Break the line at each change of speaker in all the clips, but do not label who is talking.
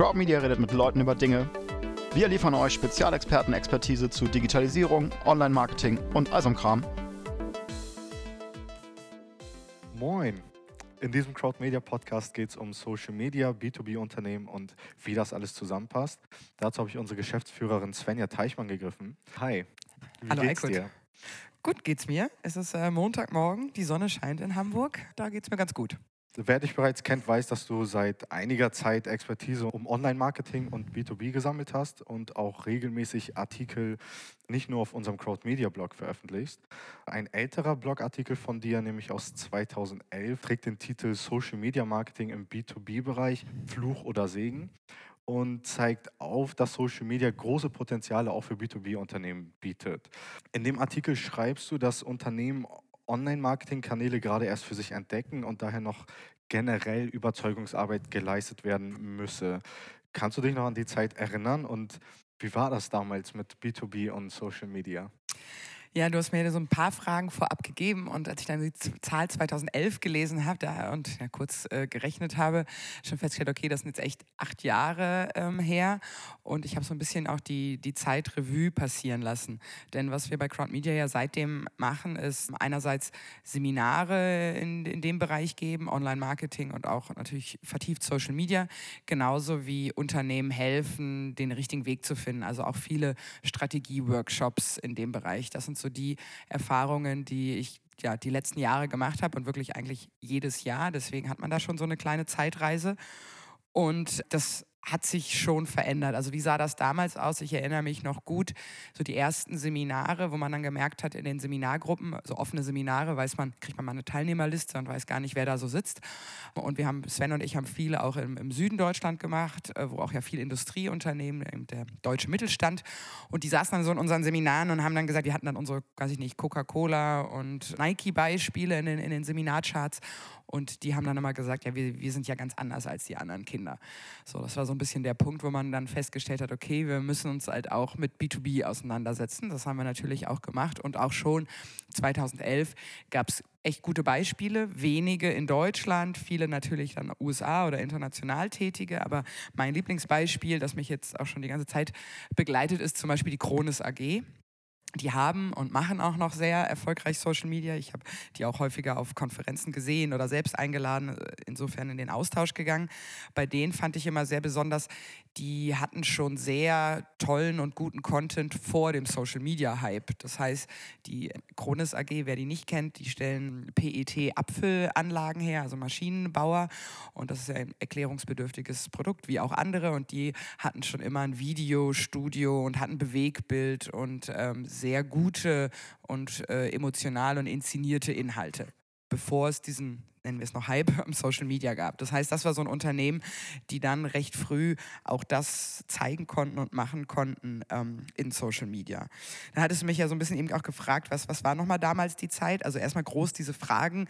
Crowd Media redet mit Leuten über Dinge. Wir liefern euch Spezialexperten-Expertise zu Digitalisierung, Online-Marketing und all so Kram.
Moin! In diesem Crowd Media Podcast geht es um Social Media, B2B-Unternehmen und wie das alles zusammenpasst. Dazu habe ich unsere Geschäftsführerin Svenja Teichmann gegriffen. Hi.
Wie Hallo, geht's dir? Gut geht's mir. Es ist äh, Montagmorgen, die Sonne scheint in Hamburg. Da geht's mir ganz gut.
Wer dich bereits kennt, weiß, dass du seit einiger Zeit Expertise um Online-Marketing und B2B gesammelt hast und auch regelmäßig Artikel nicht nur auf unserem Crowd Media Blog veröffentlichst. Ein älterer Blogartikel von dir, nämlich aus 2011, trägt den Titel Social Media Marketing im B2B-Bereich, Fluch oder Segen und zeigt auf, dass Social Media große Potenziale auch für B2B-Unternehmen bietet. In dem Artikel schreibst du, dass Unternehmen Online-Marketing-Kanäle gerade erst für sich entdecken und daher noch generell Überzeugungsarbeit geleistet werden müsse. Kannst du dich noch an die Zeit erinnern und wie war das damals mit B2B und Social Media?
Ja, du hast mir so ein paar Fragen vorab gegeben und als ich dann die Zahl 2011 gelesen habe und ja, kurz äh, gerechnet habe, schon festgestellt, okay, das sind jetzt echt acht Jahre ähm, her und ich habe so ein bisschen auch die, die Zeit Revue passieren lassen. Denn was wir bei Crowd Media ja seitdem machen, ist einerseits Seminare in, in dem Bereich geben, Online-Marketing und auch natürlich vertieft Social Media, genauso wie Unternehmen helfen, den richtigen Weg zu finden. Also auch viele Strategie-Workshops in dem Bereich. Das sind so die Erfahrungen, die ich ja die letzten Jahre gemacht habe und wirklich eigentlich jedes Jahr. Deswegen hat man da schon so eine kleine Zeitreise. Und das hat sich schon verändert. Also wie sah das damals aus? Ich erinnere mich noch gut, so die ersten Seminare, wo man dann gemerkt hat in den Seminargruppen, so offene Seminare, weiß man, kriegt man mal eine Teilnehmerliste und weiß gar nicht, wer da so sitzt. Und wir haben, Sven und ich haben viele auch im, im Süden Deutschland gemacht, äh, wo auch ja viel Industrieunternehmen, der deutsche Mittelstand. Und die saßen dann so in unseren Seminaren und haben dann gesagt, wir hatten dann unsere, weiß ich nicht, Coca-Cola und Nike-Beispiele in den, in den Seminarcharts. Und die haben dann immer gesagt, ja, wir, wir sind ja ganz anders als die anderen Kinder. So, das war so ein bisschen der Punkt, wo man dann festgestellt hat, okay, wir müssen uns halt auch mit B2B auseinandersetzen. Das haben wir natürlich auch gemacht. Und auch schon 2011 gab es echt gute Beispiele, wenige in Deutschland, viele natürlich dann USA oder international tätige, aber mein Lieblingsbeispiel, das mich jetzt auch schon die ganze Zeit begleitet, ist zum Beispiel die Kronis AG die haben und machen auch noch sehr erfolgreich Social Media. Ich habe die auch häufiger auf Konferenzen gesehen oder selbst eingeladen, äh, insofern in den Austausch gegangen. Bei denen fand ich immer sehr besonders, die hatten schon sehr tollen und guten Content vor dem Social Media Hype. Das heißt, die Kronis AG, wer die nicht kennt, die stellen PET-Apfelanlagen her, also Maschinenbauer. Und das ist ein erklärungsbedürftiges Produkt, wie auch andere. Und die hatten schon immer ein Videostudio und hatten Bewegbild und ähm, sehr gute und äh, emotional und inszenierte Inhalte, bevor es diesen nennen wir es noch Hype im Social Media gab. Das heißt, das war so ein Unternehmen, die dann recht früh auch das zeigen konnten und machen konnten ähm, in Social Media. Dann hattest du mich ja so ein bisschen eben auch gefragt, was, was war nochmal damals die Zeit? Also erstmal groß diese Fragen,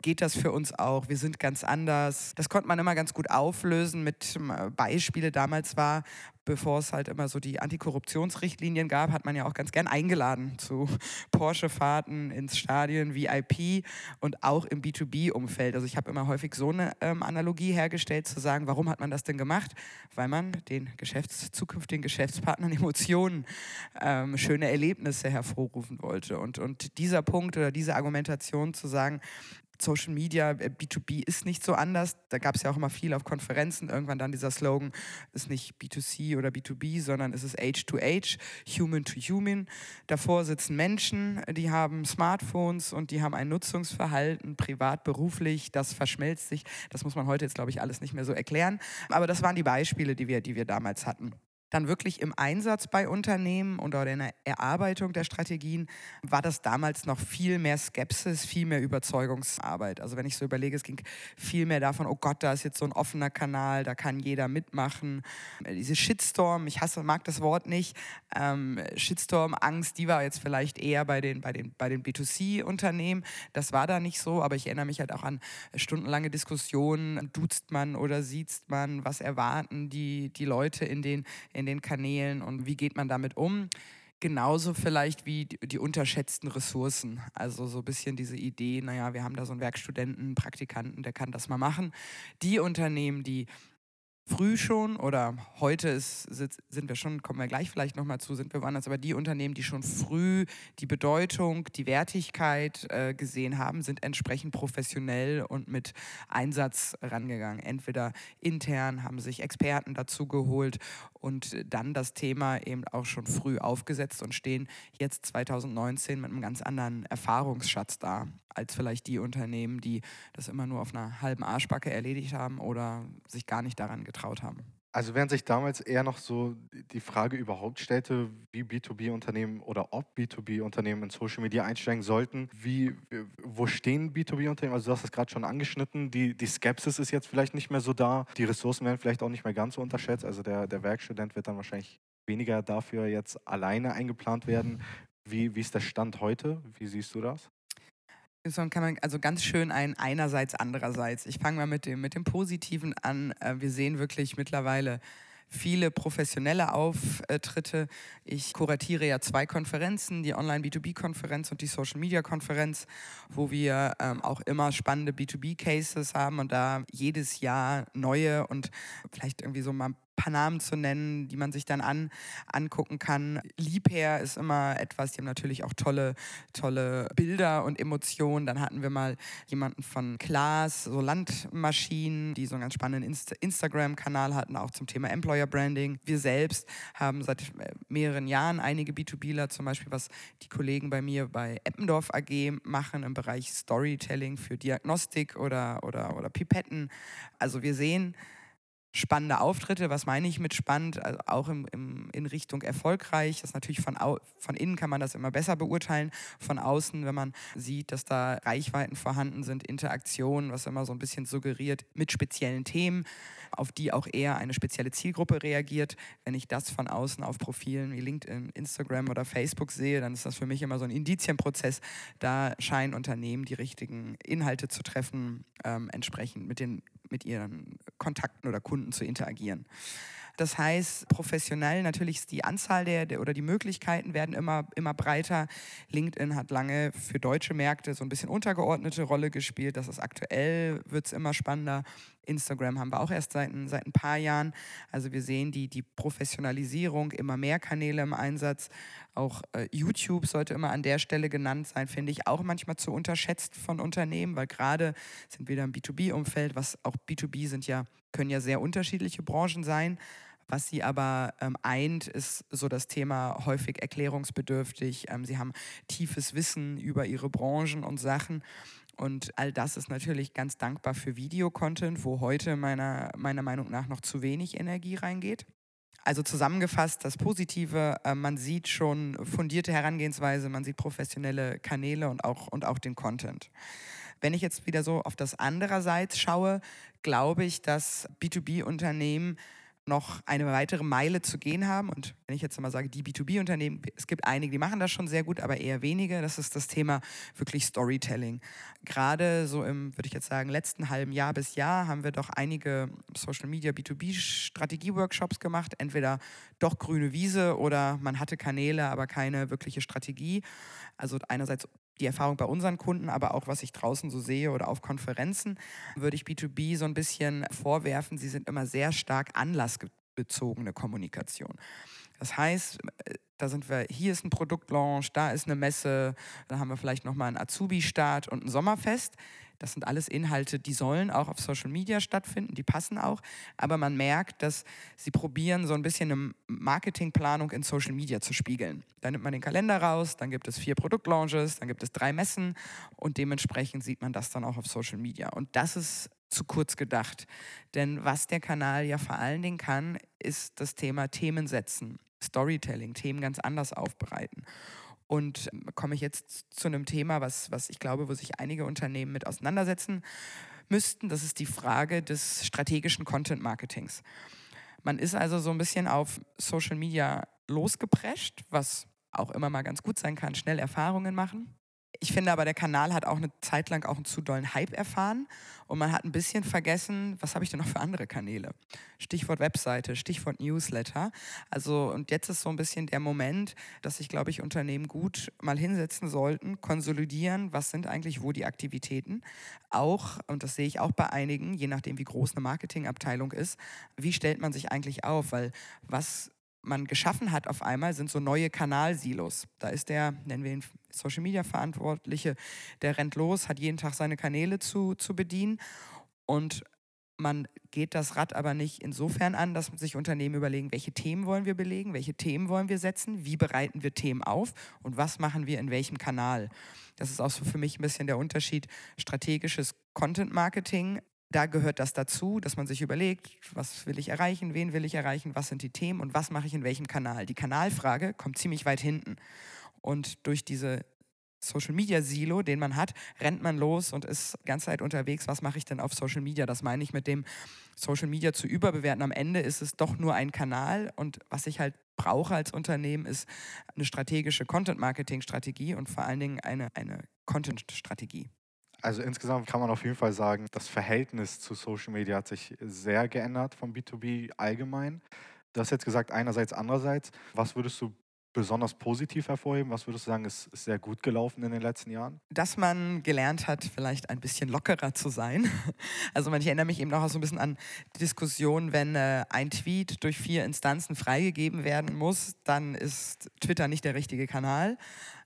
geht das für uns auch? Wir sind ganz anders. Das konnte man immer ganz gut auflösen mit ähm, Beispiele. Damals war, bevor es halt immer so die Antikorruptionsrichtlinien gab, hat man ja auch ganz gern eingeladen zu Porsche-Fahrten ins Stadion, VIP und auch im B2B Umfeld. Also ich habe immer häufig so eine ähm, Analogie hergestellt, zu sagen, warum hat man das denn gemacht? Weil man den Geschäfts-, zukünftigen Geschäftspartnern Emotionen, ähm, schöne Erlebnisse hervorrufen wollte. Und, und dieser Punkt oder diese Argumentation zu sagen, Social Media, B2B äh, ist nicht so anders. Da gab es ja auch immer viel auf Konferenzen. Irgendwann dann dieser Slogan, ist nicht B2C oder B2B, sondern es ist Age to Age, Human to Human. Davor sitzen Menschen, die haben Smartphones und die haben ein Nutzungsverhalten, privat, beruflich, das verschmelzt sich. Das muss man heute jetzt, glaube ich, alles nicht mehr so erklären. Aber das waren die Beispiele, die wir, die wir damals hatten dann wirklich im Einsatz bei Unternehmen oder in der Erarbeitung der Strategien war das damals noch viel mehr Skepsis, viel mehr Überzeugungsarbeit. Also wenn ich so überlege, es ging viel mehr davon, oh Gott, da ist jetzt so ein offener Kanal, da kann jeder mitmachen. Diese Shitstorm, ich hasse, mag das Wort nicht, ähm, Shitstorm-Angst, die war jetzt vielleicht eher bei den, bei den, bei den B2C-Unternehmen. Das war da nicht so, aber ich erinnere mich halt auch an stundenlange Diskussionen, duzt man oder sieht man, was erwarten die, die Leute in den, in in den Kanälen und wie geht man damit um? Genauso vielleicht wie die, unterschätzten Ressourcen. Also so ein bisschen diese Idee, naja, wir haben da so einen Werkstudenten, einen Praktikanten, der kann das mal machen. Die Unternehmen, die früh schon oder heute ist, sind wir schon, kommen wir gleich vielleicht nochmal zu, sind wir woanders, aber die Unternehmen, die schon früh die Bedeutung, die Wertigkeit äh, gesehen haben, sind entsprechend professionell und mit Einsatz rangegangen. Entweder intern haben sich Experten dazu geholt und dann das Thema eben auch schon früh aufgesetzt und stehen jetzt 2019 mit einem ganz anderen Erfahrungsschatz da als vielleicht die Unternehmen, die das immer nur auf einer halben Arschbacke erledigt haben oder sich gar nicht daran getraut haben.
Also während sich damals eher noch so die Frage überhaupt stellte, wie B2B-Unternehmen oder ob B2B-Unternehmen in Social Media einsteigen sollten, wie, wo stehen B2B-Unternehmen? Also du hast es gerade schon angeschnitten, die, die Skepsis ist jetzt vielleicht nicht mehr so da, die Ressourcen werden vielleicht auch nicht mehr ganz so unterschätzt, also der, der Werkstudent wird dann wahrscheinlich weniger dafür jetzt alleine eingeplant werden. Wie, wie ist der Stand heute? Wie siehst du das?
Kann man also ganz schön ein einerseits, andererseits. Ich fange mal mit dem, mit dem Positiven an. Äh, wir sehen wirklich mittlerweile viele professionelle Auftritte. Ich kuratiere ja zwei Konferenzen, die Online-B2B-Konferenz und die Social-Media-Konferenz, wo wir ähm, auch immer spannende B2B-Cases haben und da jedes Jahr neue und vielleicht irgendwie so mal paar Namen zu nennen, die man sich dann an, angucken kann. Liebherr ist immer etwas, die haben natürlich auch tolle, tolle Bilder und Emotionen. Dann hatten wir mal jemanden von Klaas, so Landmaschinen, die so einen ganz spannenden Inst Instagram-Kanal hatten, auch zum Thema Employer Branding. Wir selbst haben seit mehreren Jahren einige B2Bler, zum Beispiel was die Kollegen bei mir bei Eppendorf AG machen im Bereich Storytelling für Diagnostik oder, oder, oder Pipetten. Also wir sehen, spannende Auftritte. Was meine ich mit spannend? Also auch im, im, in Richtung erfolgreich. Das natürlich von, au, von innen kann man das immer besser beurteilen. Von außen, wenn man sieht, dass da Reichweiten vorhanden sind, Interaktionen, was immer so ein bisschen suggeriert mit speziellen Themen, auf die auch eher eine spezielle Zielgruppe reagiert. Wenn ich das von außen auf Profilen wie LinkedIn, Instagram oder Facebook sehe, dann ist das für mich immer so ein Indizienprozess. Da scheinen Unternehmen die richtigen Inhalte zu treffen, ähm, entsprechend mit den mit ihren Kontakten oder Kunden zu interagieren. Das heißt, professionell natürlich ist die Anzahl der, der, oder die Möglichkeiten werden immer, immer breiter. LinkedIn hat lange für deutsche Märkte so ein bisschen untergeordnete Rolle gespielt. Das ist aktuell, wird es immer spannender. Instagram haben wir auch erst seit, seit ein paar Jahren. Also wir sehen die, die Professionalisierung, immer mehr Kanäle im Einsatz. Auch äh, YouTube sollte immer an der Stelle genannt sein, finde ich auch manchmal zu unterschätzt von Unternehmen, weil gerade sind wir da im B2B-Umfeld, was auch B2B sind ja, können ja sehr unterschiedliche Branchen sein. Was sie aber ähm, eint, ist so das Thema häufig erklärungsbedürftig. Ähm, sie haben tiefes Wissen über ihre Branchen und Sachen. Und all das ist natürlich ganz dankbar für Videocontent, wo heute meiner, meiner Meinung nach noch zu wenig Energie reingeht. Also zusammengefasst, das Positive, äh, man sieht schon fundierte Herangehensweise, man sieht professionelle Kanäle und auch, und auch den Content. Wenn ich jetzt wieder so auf das andererseits schaue, glaube ich, dass B2B-Unternehmen noch eine weitere Meile zu gehen haben. Und wenn ich jetzt mal sage, die B2B-Unternehmen, es gibt einige, die machen das schon sehr gut, aber eher wenige. Das ist das Thema wirklich Storytelling. Gerade so im, würde ich jetzt sagen, letzten halben Jahr bis Jahr haben wir doch einige Social Media B2B-Strategie-Workshops gemacht. Entweder doch grüne Wiese oder man hatte Kanäle, aber keine wirkliche Strategie. Also einerseits die Erfahrung bei unseren Kunden, aber auch was ich draußen so sehe oder auf Konferenzen, würde ich B2B so ein bisschen vorwerfen, sie sind immer sehr stark anlassbezogene Kommunikation. Das heißt, äh, da sind wir, hier ist ein Produktlaunch, da ist eine Messe, da haben wir vielleicht nochmal einen Azubi-Start und ein Sommerfest. Das sind alles Inhalte, die sollen auch auf Social Media stattfinden, die passen auch. Aber man merkt, dass sie probieren, so ein bisschen eine Marketingplanung in Social Media zu spiegeln. Da nimmt man den Kalender raus, dann gibt es vier Produktlaunches, dann gibt es drei Messen und dementsprechend sieht man das dann auch auf Social Media. Und das ist zu kurz gedacht. Denn was der Kanal ja vor allen Dingen kann, ist das Thema Themen setzen, Storytelling, Themen ganz anders aufbereiten. Und ähm, komme ich jetzt zu einem Thema, was, was ich glaube, wo sich einige Unternehmen mit auseinandersetzen müssten. Das ist die Frage des strategischen Content Marketings. Man ist also so ein bisschen auf Social Media losgeprescht, was auch immer mal ganz gut sein kann, schnell Erfahrungen machen. Ich finde aber, der Kanal hat auch eine Zeit lang auch einen zu dollen Hype erfahren und man hat ein bisschen vergessen, was habe ich denn noch für andere Kanäle? Stichwort Webseite, Stichwort Newsletter. Also, und jetzt ist so ein bisschen der Moment, dass sich, glaube ich, Unternehmen gut mal hinsetzen sollten, konsolidieren, was sind eigentlich wo die Aktivitäten. Auch, und das sehe ich auch bei einigen, je nachdem, wie groß eine Marketingabteilung ist, wie stellt man sich eigentlich auf? Weil was man geschaffen hat auf einmal, sind so neue Kanalsilos. Da ist der, nennen wir ihn Social Media Verantwortliche, der rennt los, hat jeden Tag seine Kanäle zu, zu bedienen und man geht das Rad aber nicht insofern an, dass sich Unternehmen überlegen, welche Themen wollen wir belegen, welche Themen wollen wir setzen, wie bereiten wir Themen auf und was machen wir in welchem Kanal. Das ist auch so für mich ein bisschen der Unterschied strategisches Content Marketing da gehört das dazu, dass man sich überlegt, was will ich erreichen, wen will ich erreichen, was sind die Themen und was mache ich in welchem Kanal. Die Kanalfrage kommt ziemlich weit hinten. Und durch diese Social Media Silo, den man hat, rennt man los und ist die ganze Zeit unterwegs. Was mache ich denn auf Social Media? Das meine ich mit dem Social Media zu überbewerten. Am Ende ist es doch nur ein Kanal und was ich halt brauche als Unternehmen ist eine strategische Content Marketing Strategie und vor allen Dingen eine, eine Content Strategie.
Also insgesamt kann man auf jeden Fall sagen, das Verhältnis zu Social Media hat sich sehr geändert vom B2B allgemein. Du hast jetzt gesagt, einerseits, andererseits. Was würdest du besonders positiv hervorheben? Was würdest du sagen, ist, ist, sehr gut gelaufen in den letzten Jahren?
Dass man gelernt hat, vielleicht ein bisschen lockerer zu sein. Also ich erinnere mich eben noch so ein bisschen an Diskussionen, wenn äh, ein Tweet durch vier Instanzen freigegeben werden muss, dann ist Twitter nicht der richtige Kanal.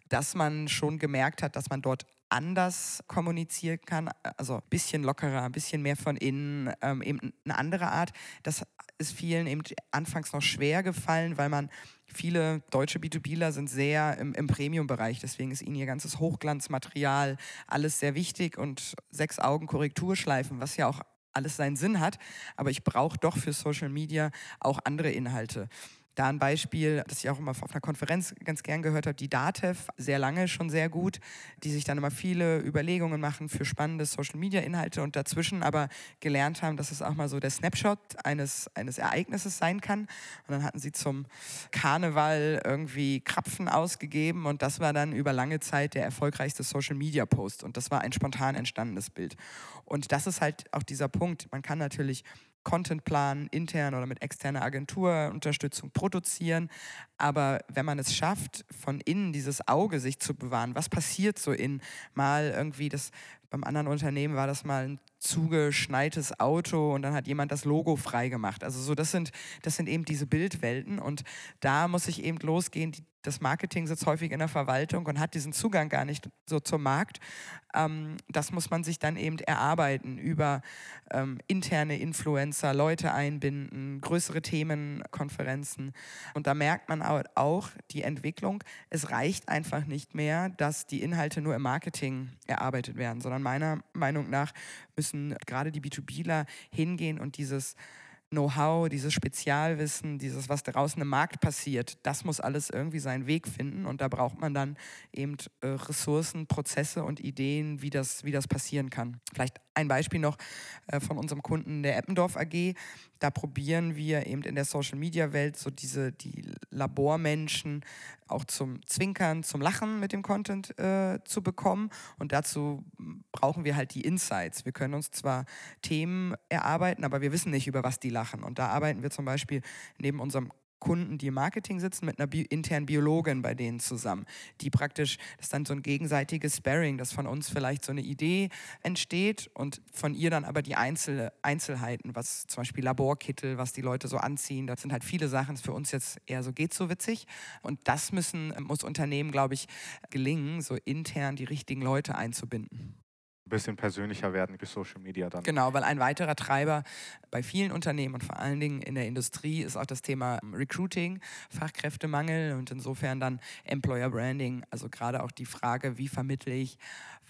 Dass man schon gemerkt hat, dass man dort anders kommunizieren kann, also ein bisschen lockerer, ein bisschen mehr von innen, ähm, eben eine andere Art. Das ist vielen eben anfangs noch schwer gefallen, weil man viele deutsche B2Bler sind sehr im, im Premium-Bereich, deswegen ist ihnen ihr ganzes Hochglanzmaterial alles sehr wichtig und sechs Augen Korrekturschleifen, was ja auch alles seinen Sinn hat, aber ich brauche doch für Social Media auch andere Inhalte. Da ein Beispiel, das ich auch immer auf einer Konferenz ganz gern gehört habe, die DATEV, sehr lange schon sehr gut, die sich dann immer viele Überlegungen machen für spannende Social-Media-Inhalte und dazwischen aber gelernt haben, dass es auch mal so der Snapshot eines, eines Ereignisses sein kann. Und dann hatten sie zum Karneval irgendwie Krapfen ausgegeben und das war dann über lange Zeit der erfolgreichste Social-Media-Post und das war ein spontan entstandenes Bild. Und das ist halt auch dieser Punkt. Man kann natürlich Contentplan intern oder mit externer Agentur Unterstützung produzieren. Aber wenn man es schafft, von innen dieses Auge sich zu bewahren, was passiert so in mal irgendwie das beim anderen Unternehmen war das mal ein zugeschneites Auto und dann hat jemand das Logo freigemacht. Also so das sind das sind eben diese Bildwelten und da muss ich eben losgehen. Die, das Marketing sitzt häufig in der Verwaltung und hat diesen Zugang gar nicht so zum Markt. Ähm, das muss man sich dann eben erarbeiten über ähm, interne Influencer, Leute einbinden, größere Themenkonferenzen. Und da merkt man auch die Entwicklung. Es reicht einfach nicht mehr, dass die Inhalte nur im Marketing erarbeitet werden, sondern meiner Meinung nach müssen gerade die B2Bler hingehen und dieses Know-how, dieses Spezialwissen, dieses, was draußen im Markt passiert, das muss alles irgendwie seinen Weg finden. Und da braucht man dann eben äh, Ressourcen, Prozesse und Ideen, wie das, wie das passieren kann. Vielleicht ein Beispiel noch äh, von unserem Kunden der Eppendorf AG. Da probieren wir eben in der Social Media Welt so diese die Labormenschen auch zum Zwinkern, zum Lachen mit dem Content äh, zu bekommen. Und dazu brauchen wir halt die Insights. Wir können uns zwar Themen erarbeiten, aber wir wissen nicht, über was die lachen. Und da arbeiten wir zum Beispiel neben unserem Kunden, die im Marketing sitzen, mit einer Bi internen Biologin bei denen zusammen, die praktisch, das ist dann so ein gegenseitiges Sparring, dass von uns vielleicht so eine Idee entsteht und von ihr dann aber die Einzel Einzelheiten, was zum Beispiel Laborkittel, was die Leute so anziehen, das sind halt viele Sachen, das ist für uns jetzt eher so geht so witzig. Und das müssen, muss Unternehmen, glaube ich, gelingen, so intern die richtigen Leute einzubinden
ein bisschen persönlicher werden durch Social Media dann.
Genau, weil ein weiterer Treiber bei vielen Unternehmen und vor allen Dingen in der Industrie ist auch das Thema Recruiting, Fachkräftemangel und insofern dann Employer Branding. Also gerade auch die Frage, wie vermittle ich,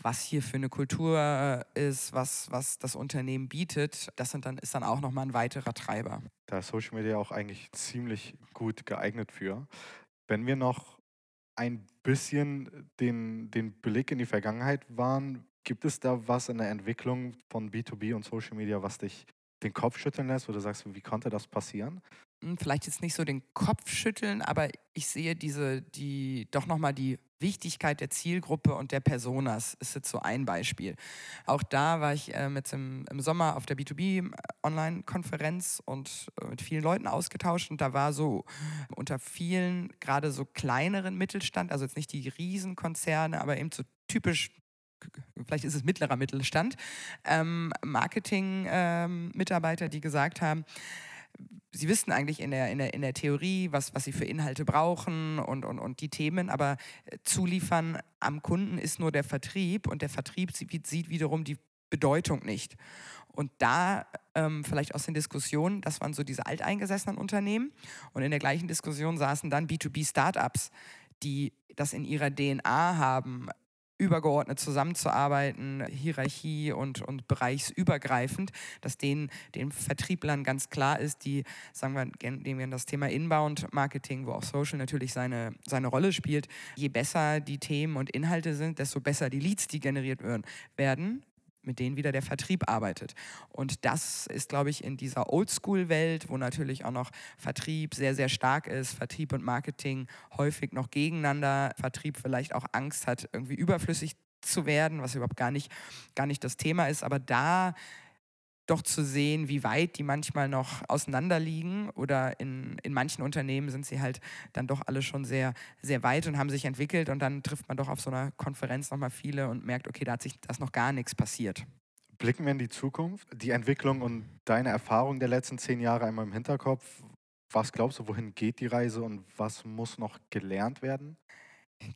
was hier für eine Kultur ist, was, was das Unternehmen bietet. Das sind dann, ist dann auch nochmal ein weiterer Treiber.
Da ist Social Media auch eigentlich ziemlich gut geeignet für. Wenn wir noch ein bisschen den, den Blick in die Vergangenheit waren, Gibt es da was in der Entwicklung von B2B und Social Media, was dich den Kopf schütteln lässt, du sagst, wie konnte das passieren?
hm, vielleicht jetzt nicht so den Kopf schütteln, aber ich sehe diese, die, doch nochmal die Wichtigkeit der Zielgruppe und der Personas ist jetzt so ein Beispiel. Auch da war ich äh, mit im, im, Sommer auf der B2B-Online-Konferenz und äh, mit vielen Leuten ausgetauscht und da war so unter vielen, gerade so kleineren Mittelstand, also jetzt nicht die Riesenkonzerne, aber eben so typisch vielleicht ist es mittlerer Mittelstand, ähm, Marketing-Mitarbeiter, ähm, die gesagt haben, sie wissen eigentlich in der, in der, in der Theorie, was, was sie für Inhalte brauchen und, und, und die Themen, aber äh, zuliefern am Kunden ist nur der Vertrieb und der Vertrieb sieht, wiederum die Bedeutung nicht. Und da ähm, vielleicht aus den Diskussionen, das waren so diese alteingesessenen Unternehmen und in der gleichen Diskussion saßen dann B2B-Startups, die das in ihrer DNA haben, übergeordnet zusammenzuarbeiten, Hierarchie und, und bereichsübergreifend, dass denen, den Vertrieblern ganz klar ist, die, sagen wir, nehmen wir das Thema Inbound-Marketing, wo auch Social natürlich seine, seine Rolle spielt, je besser die Themen und Inhalte sind, desto besser die Leads, die generiert werden, mit denen wieder der Vertrieb arbeitet. Und das ist, glaube ich, in dieser Oldschool-Welt, wo natürlich auch noch Vertrieb sehr, sehr stark ist, Vertrieb und Marketing häufig noch gegeneinander, Vertrieb vielleicht auch Angst hat, irgendwie überflüssig zu werden, was überhaupt gar nicht, gar nicht das Thema ist. Aber da doch zu sehen, wie weit die manchmal noch auseinanderliegen oder in, in manchen Unternehmen sind sie halt dann doch alle schon sehr, sehr weit und haben sich entwickelt und dann trifft man doch auf so einer Konferenz nochmal viele und merkt, okay, da hat sich das noch gar nichts passiert.
Blicken wir in die Zukunft, die Entwicklung und deine Erfahrung der letzten zehn Jahre einmal im Hinterkopf. Was glaubst du, wohin geht die Reise und was muss noch gelernt werden?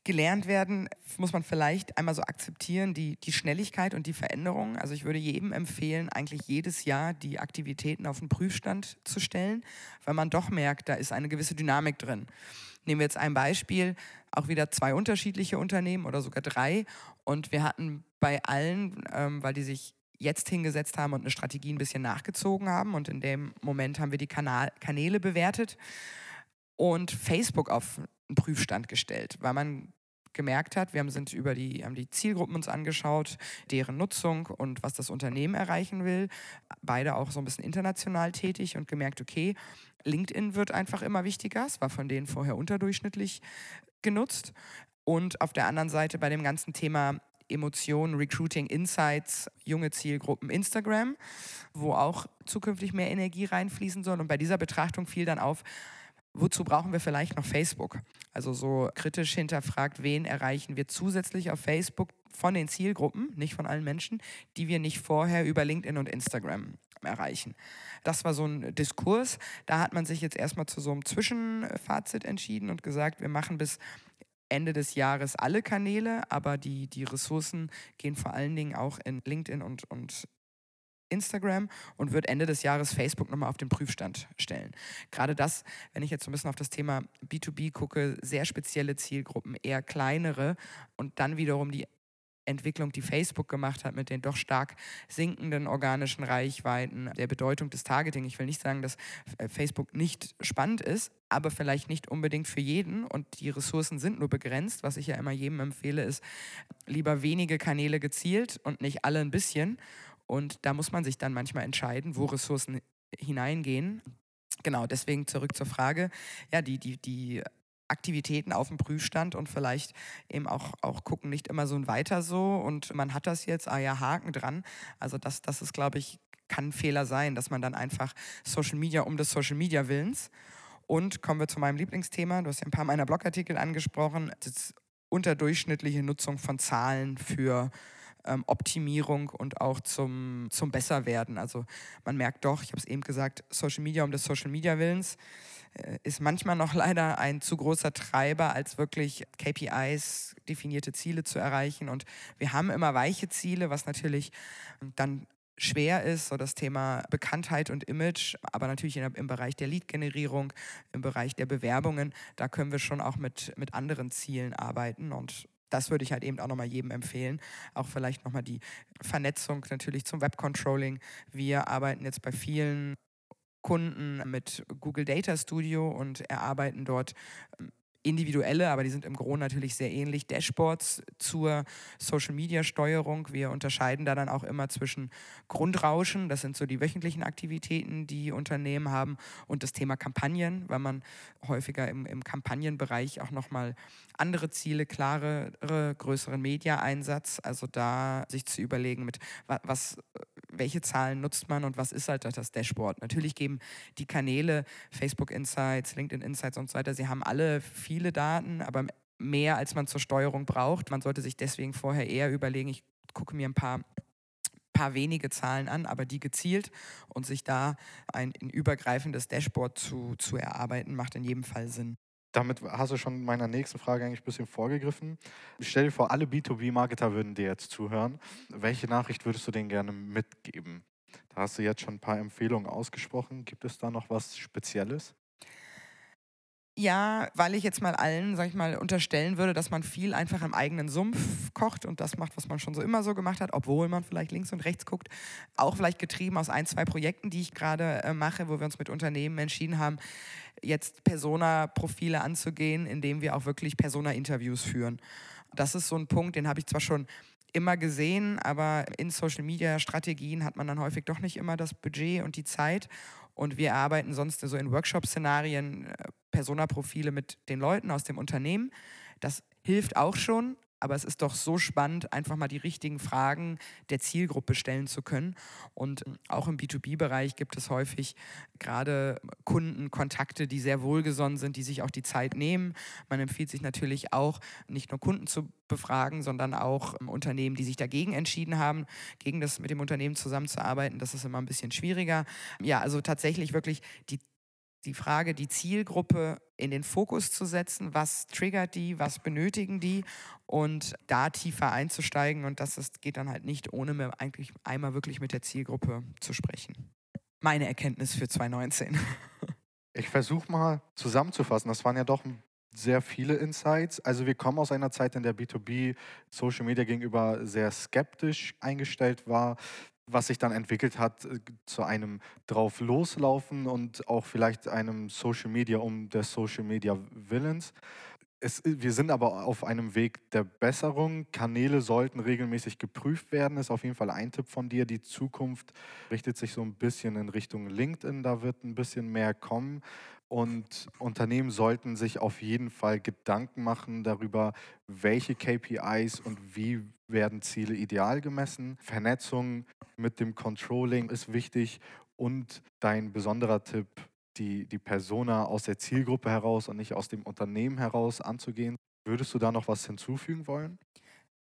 Gelernt werden, muss man vielleicht einmal so akzeptieren, die, die Schnelligkeit und die Veränderung. Also ich würde jedem empfehlen, eigentlich jedes Jahr die Aktivitäten auf den Prüfstand zu stellen, weil man doch merkt, da ist eine gewisse Dynamik drin. Nehmen wir jetzt ein Beispiel, auch wieder zwei unterschiedliche Unternehmen oder sogar drei. Und wir hatten bei allen, ähm, weil die sich jetzt hingesetzt haben und eine Strategie ein bisschen nachgezogen haben. Und in dem Moment haben wir die Kanal Kanäle bewertet und Facebook auf einen Prüfstand gestellt, weil man gemerkt hat, wir haben, sind über die, haben die Zielgruppen uns angeschaut, deren Nutzung und was das Unternehmen erreichen will. Beide auch so ein bisschen international tätig und gemerkt, okay, LinkedIn wird einfach immer wichtiger. Es war von denen vorher unterdurchschnittlich genutzt. Und auf der anderen Seite bei dem ganzen Thema Emotionen, Recruiting, Insights, junge Zielgruppen, Instagram, wo auch zukünftig mehr Energie reinfließen soll. Und bei dieser Betrachtung fiel dann auf, Wozu brauchen wir vielleicht noch Facebook? Also so kritisch hinterfragt, wen erreichen wir zusätzlich auf Facebook von den Zielgruppen, nicht von allen Menschen, die wir nicht vorher über LinkedIn und Instagram erreichen. Das war so ein Diskurs. Da hat man sich jetzt erstmal zu so einem Zwischenfazit entschieden und gesagt, wir machen bis Ende des Jahres alle Kanäle, aber die, die Ressourcen gehen vor allen Dingen auch in LinkedIn und, und Instagram und wird Ende des Jahres Facebook nochmal auf den Prüfstand stellen. Gerade das, wenn ich jetzt so ein bisschen auf das Thema B2B gucke, sehr spezielle Zielgruppen, eher kleinere und dann wiederum die Entwicklung, die Facebook gemacht hat mit den doch stark sinkenden organischen Reichweiten, der Bedeutung des Targeting. Ich will nicht sagen, dass äh, Facebook nicht spannend ist, aber vielleicht nicht unbedingt für jeden und die Ressourcen sind nur begrenzt. Was ich ja immer jedem empfehle, ist lieber wenige Kanäle gezielt und nicht alle ein bisschen und da muss man sich dann manchmal entscheiden, wo Ressourcen hineingehen. Genau, deswegen zurück zur Frage. Ja, die, die, die Aktivitäten auf dem Prüfstand und vielleicht eben auch, auch gucken, nicht immer so ein Weiter so und man hat das jetzt, ah ja, Haken dran. Also das, das ist, glaube ich, kann ein Fehler sein, dass man dann einfach Social Media um des Social Media Willens. Und kommen wir zu meinem Lieblingsthema. Du hast ja ein paar meiner Blogartikel angesprochen. Das unterdurchschnittliche Nutzung von Zahlen für ähm, Optimierung und auch zum, zum Besserwerden. Also man merkt doch, ich habe es eben gesagt, Social Media um des Social Media Willens äh, ist manchmal noch leider ein zu großer Treiber, als wirklich KPIs, definierte Ziele zu erreichen. Und wir haben immer weiche Ziele, was natürlich dann schwer ist, so das Thema Bekanntheit und Image, aber natürlich im Bereich der Lead-Generierung, im Bereich der Bewerbungen, da können wir schon auch mit, mit anderen Zielen arbeiten und das würde ich halt eben auch nochmal jedem empfehlen. Auch vielleicht nochmal die Vernetzung natürlich zum Webcontrolling. Wir arbeiten jetzt bei vielen Kunden mit Google Data Studio und erarbeiten dort ähm, individuelle, aber die sind im Grunde natürlich sehr ähnlich, Dashboards zur Social-Media-Steuerung. Wir unterscheiden da dann auch immer zwischen Grundrauschen, das sind so die wöchentlichen Aktivitäten, die Unternehmen haben, und das Thema Kampagnen, weil man häufiger im, im Kampagnenbereich auch nochmal andere Ziele, klarere, größeren Media-Einsatz, also da sich zu überlegen, mit was, welche Zahlen nutzt man und was ist halt das Dashboard. Natürlich geben die Kanäle, Facebook Insights, LinkedIn Insights und so weiter, sie haben alle viele Daten, aber mehr als man zur Steuerung braucht. Man sollte sich deswegen vorher eher überlegen, ich gucke mir ein paar paar wenige Zahlen an, aber die gezielt und sich da ein, ein übergreifendes Dashboard zu, zu erarbeiten, macht in jedem Fall Sinn.
Damit hast du schon meiner nächsten Frage eigentlich ein bisschen vorgegriffen. Stell dir vor, alle B2B-Marketer würden dir jetzt zuhören. Welche Nachricht würdest du denen gerne mitgeben? Da hast du jetzt schon ein paar Empfehlungen ausgesprochen. Gibt es da noch was Spezielles?
Ja, weil ich jetzt mal allen, sag ich mal, unterstellen würde, dass man viel einfach im eigenen Sumpf kocht und das macht, was man schon so immer so gemacht hat, obwohl man vielleicht links und rechts guckt. Auch vielleicht getrieben aus ein, zwei Projekten, die ich gerade äh, mache, wo wir uns mit Unternehmen entschieden haben, jetzt Persona-Profile anzugehen, indem wir auch wirklich Persona-Interviews führen. Das ist so ein Punkt, den habe ich zwar schon immer gesehen, aber in Social-Media-Strategien hat man dann häufig doch nicht immer das Budget und die Zeit. Und wir arbeiten sonst so in Workshop-Szenarien, äh, Persona-Profile mit den Leuten aus dem Unternehmen. Das hilft auch schon, aber es ist doch so spannend, einfach mal die richtigen Fragen der Zielgruppe stellen zu können. Und auch im B2B-Bereich gibt es häufig gerade Kundenkontakte, die sehr wohlgesonnen sind, die sich auch die Zeit nehmen. Man empfiehlt sich natürlich auch, nicht nur Kunden zu befragen, sondern auch ähm, Unternehmen, die sich dagegen entschieden haben, gegen das mit dem Unternehmen zusammenzuarbeiten. Das ist immer ein bisschen schwieriger. Ja, also tatsächlich wirklich die die Frage, die Zielgruppe in den Fokus zu setzen, was triggert die, was benötigen die und da tiefer einzusteigen und das ist, geht dann halt nicht, ohne mir eigentlich einmal wirklich mit der Zielgruppe zu sprechen. Meine Erkenntnis für 2019.
Ich versuche mal zusammenzufassen. Das waren ja doch sehr viele Insights. Also wir kommen aus einer Zeit, in der B2B Social Media gegenüber sehr skeptisch eingestellt war was sich dann entwickelt hat äh, zu einem drauf loslaufen und auch vielleicht einem Social Media um des Social Media Willens. Es, äh, wir sind aber auf einem Weg der Besserung. Kanäle sollten regelmäßig geprüft werden. Ist auf jeden Fall ein Tipp von dir. Die Zukunft richtet sich so ein bisschen in Richtung LinkedIn. Da wird ein bisschen mehr kommen. Und Unternehmen sollten sich auf jeden Fall Gedanken machen darüber, welche KPIs und wie werden Ziele ideal gemessen. Vernetzung mit dem Controlling ist wichtig und dein besonderer Tipp, die, die Persona aus der Zielgruppe heraus und nicht aus dem Unternehmen heraus anzugehen. Würdest du da noch was hinzufügen wollen?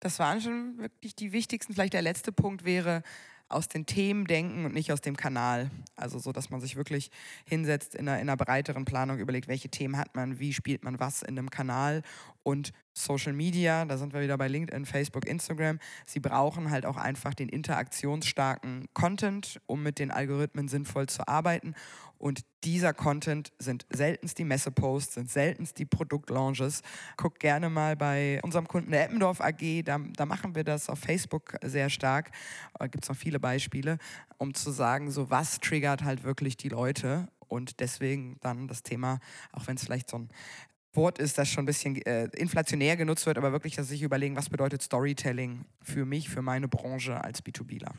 Das waren schon wirklich die wichtigsten. Vielleicht der letzte Punkt wäre, aus den Themen denken und nicht aus dem Kanal. Also so, dass man sich wirklich hinsetzt in einer, in einer breiteren Planung, überlegt, welche Themen hat man, wie spielt man was in einem Kanal und Social Media, da sind wir wieder bei LinkedIn, Facebook, Instagram. Sie brauchen halt auch einfach den interaktionsstarken Content, um mit den Algorithmen sinnvoll zu arbeiten. Und dieser Content sind seltenst die Messeposts, sind seltenst die Produktlaunches. Guck gerne mal bei unserem Kunden der Eppendorf AG, da, da machen wir das auf Facebook sehr stark. Da gibt es noch viele Beispiele, um zu sagen, so was triggert halt wirklich die Leute. Und deswegen dann das Thema, auch wenn es vielleicht so ein Wort ist, das schon ein bisschen äh, inflationär genutzt wird, aber wirklich, dass sich überlegen, was bedeutet Storytelling für mich, für meine Branche als B2Bler.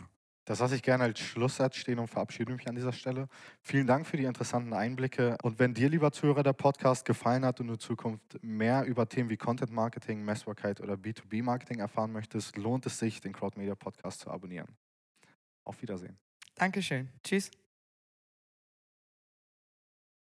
Das lasse ich gerne als Schlusssatz stehen und verabschiede mich an dieser Stelle. Vielen Dank für die interessanten Einblicke. Und wenn dir, lieber Zuhörer, der Podcast gefallen hat und du in Zukunft mehr über Themen wie Content Marketing, Messbarkeit oder B2B Marketing erfahren möchtest, lohnt es sich, den Crowd Media Podcast zu abonnieren. Auf Wiedersehen.
Dankeschön. Tschüss.